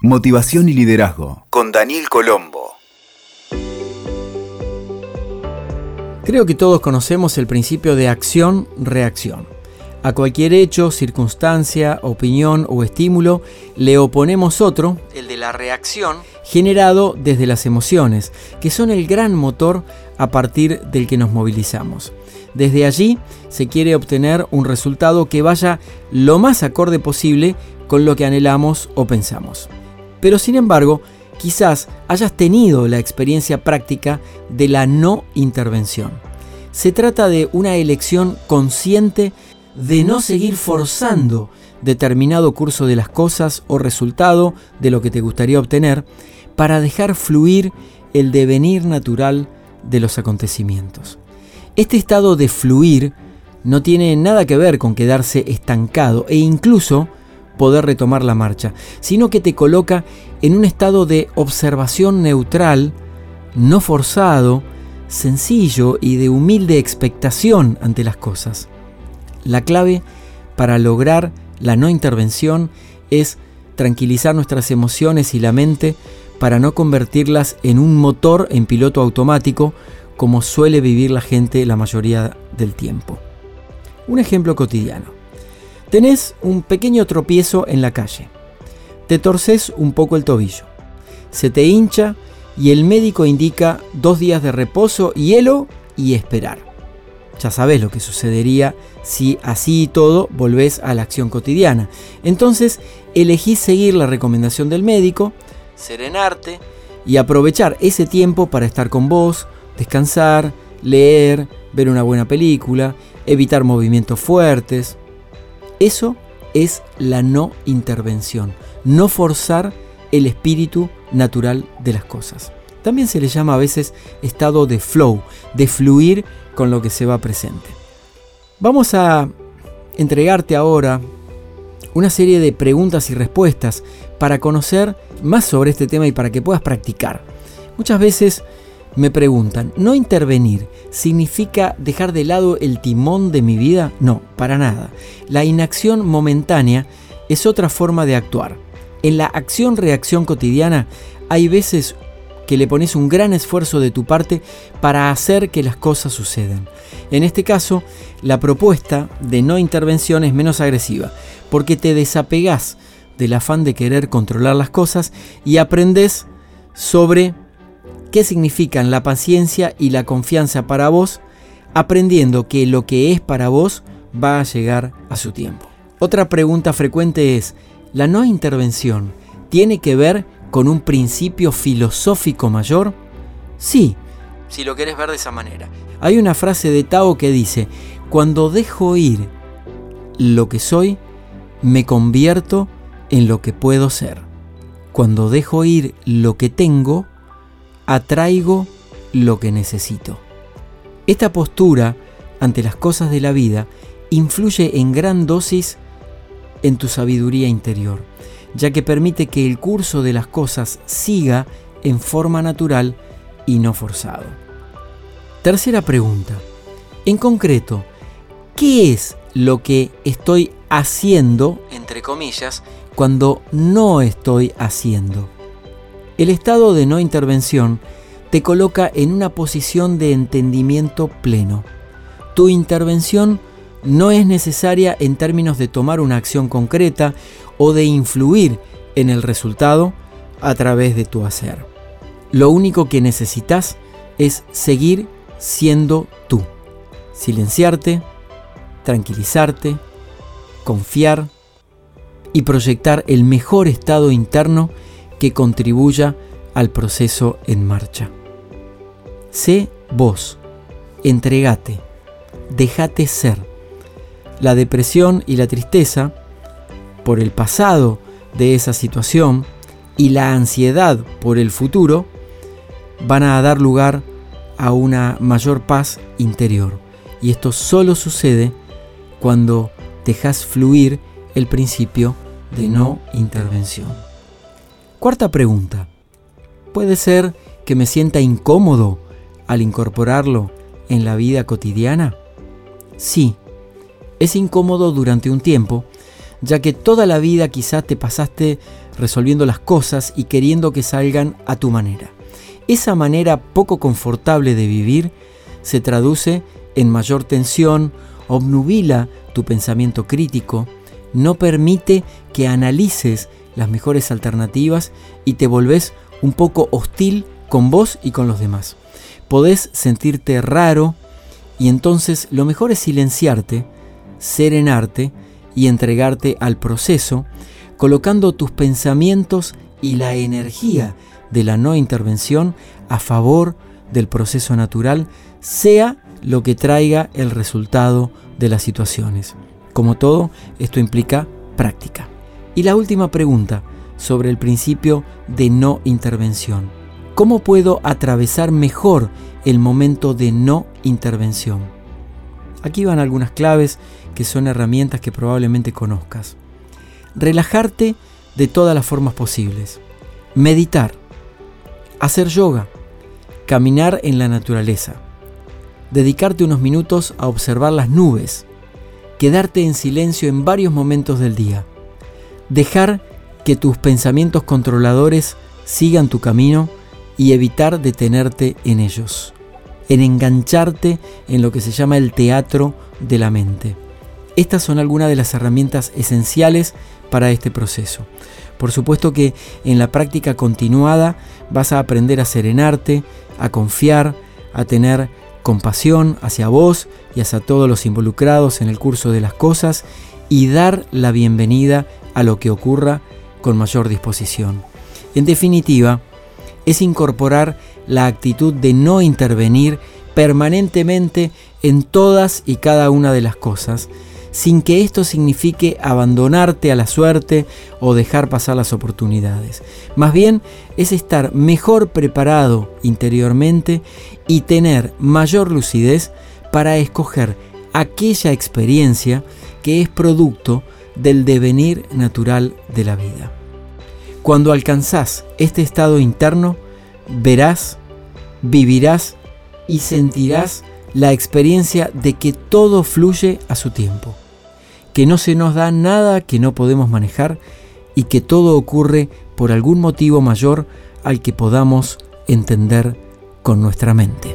Motivación y liderazgo con Daniel Colombo. Creo que todos conocemos el principio de acción-reacción. A cualquier hecho, circunstancia, opinión o estímulo le oponemos otro, el de la reacción, generado desde las emociones, que son el gran motor a partir del que nos movilizamos. Desde allí se quiere obtener un resultado que vaya lo más acorde posible con lo que anhelamos o pensamos. Pero sin embargo, quizás hayas tenido la experiencia práctica de la no intervención. Se trata de una elección consciente de no seguir forzando determinado curso de las cosas o resultado de lo que te gustaría obtener para dejar fluir el devenir natural de los acontecimientos. Este estado de fluir no tiene nada que ver con quedarse estancado e incluso poder retomar la marcha, sino que te coloca en un estado de observación neutral, no forzado, sencillo y de humilde expectación ante las cosas. La clave para lograr la no intervención es tranquilizar nuestras emociones y la mente para no convertirlas en un motor en piloto automático como suele vivir la gente la mayoría del tiempo. Un ejemplo cotidiano. Tenés un pequeño tropiezo en la calle. Te torces un poco el tobillo. Se te hincha y el médico indica dos días de reposo, hielo y esperar. Ya sabes lo que sucedería si así y todo volvés a la acción cotidiana. Entonces elegís seguir la recomendación del médico, serenarte y aprovechar ese tiempo para estar con vos, descansar, leer, ver una buena película, evitar movimientos fuertes. Eso es la no intervención, no forzar el espíritu natural de las cosas. También se le llama a veces estado de flow, de fluir con lo que se va presente. Vamos a entregarte ahora una serie de preguntas y respuestas para conocer más sobre este tema y para que puedas practicar. Muchas veces me preguntan, ¿no intervenir significa dejar de lado el timón de mi vida? No, para nada. La inacción momentánea es otra forma de actuar. En la acción-reacción cotidiana hay veces que le pones un gran esfuerzo de tu parte para hacer que las cosas sucedan. En este caso, la propuesta de no intervención es menos agresiva, porque te desapegas del afán de querer controlar las cosas y aprendes sobre qué significan la paciencia y la confianza para vos, aprendiendo que lo que es para vos va a llegar a su tiempo. Otra pregunta frecuente es, ¿la no intervención tiene que ver con un principio filosófico mayor? Sí, si lo querés ver de esa manera. Hay una frase de Tao que dice, cuando dejo ir lo que soy, me convierto en lo que puedo ser. Cuando dejo ir lo que tengo, atraigo lo que necesito. Esta postura ante las cosas de la vida influye en gran dosis en tu sabiduría interior, ya que permite que el curso de las cosas siga en forma natural y no forzado. Tercera pregunta. En concreto, ¿qué es lo que estoy haciendo, entre comillas, cuando no estoy haciendo? El estado de no intervención te coloca en una posición de entendimiento pleno. Tu intervención no es necesaria en términos de tomar una acción concreta o de influir en el resultado a través de tu hacer. Lo único que necesitas es seguir siendo tú. Silenciarte, tranquilizarte, confiar y proyectar el mejor estado interno que contribuya al proceso en marcha. Sé vos, entregate, déjate ser. La depresión y la tristeza por el pasado de esa situación y la ansiedad por el futuro van a dar lugar a una mayor paz interior. Y esto solo sucede cuando dejas fluir el principio de no intervención. Cuarta pregunta. ¿Puede ser que me sienta incómodo al incorporarlo en la vida cotidiana? Sí, es incómodo durante un tiempo, ya que toda la vida quizás te pasaste resolviendo las cosas y queriendo que salgan a tu manera. Esa manera poco confortable de vivir se traduce en mayor tensión, obnubila tu pensamiento crítico, no permite que analices las mejores alternativas y te volvés un poco hostil con vos y con los demás. Podés sentirte raro y entonces lo mejor es silenciarte, serenarte y entregarte al proceso, colocando tus pensamientos y la energía de la no intervención a favor del proceso natural, sea lo que traiga el resultado de las situaciones. Como todo, esto implica práctica. Y la última pregunta sobre el principio de no intervención. ¿Cómo puedo atravesar mejor el momento de no intervención? Aquí van algunas claves que son herramientas que probablemente conozcas. Relajarte de todas las formas posibles. Meditar. Hacer yoga. Caminar en la naturaleza. Dedicarte unos minutos a observar las nubes. Quedarte en silencio en varios momentos del día. Dejar que tus pensamientos controladores sigan tu camino y evitar detenerte en ellos, en engancharte en lo que se llama el teatro de la mente. Estas son algunas de las herramientas esenciales para este proceso. Por supuesto que en la práctica continuada vas a aprender a serenarte, a confiar, a tener compasión hacia vos y hacia todos los involucrados en el curso de las cosas y dar la bienvenida a lo que ocurra con mayor disposición. En definitiva, es incorporar la actitud de no intervenir permanentemente en todas y cada una de las cosas, sin que esto signifique abandonarte a la suerte o dejar pasar las oportunidades. Más bien es estar mejor preparado interiormente y tener mayor lucidez para escoger aquella experiencia que es producto del devenir natural de la vida. Cuando alcanzás este estado interno, verás, vivirás y sentirás la experiencia de que todo fluye a su tiempo, que no se nos da nada que no podemos manejar y que todo ocurre por algún motivo mayor al que podamos entender con nuestra mente.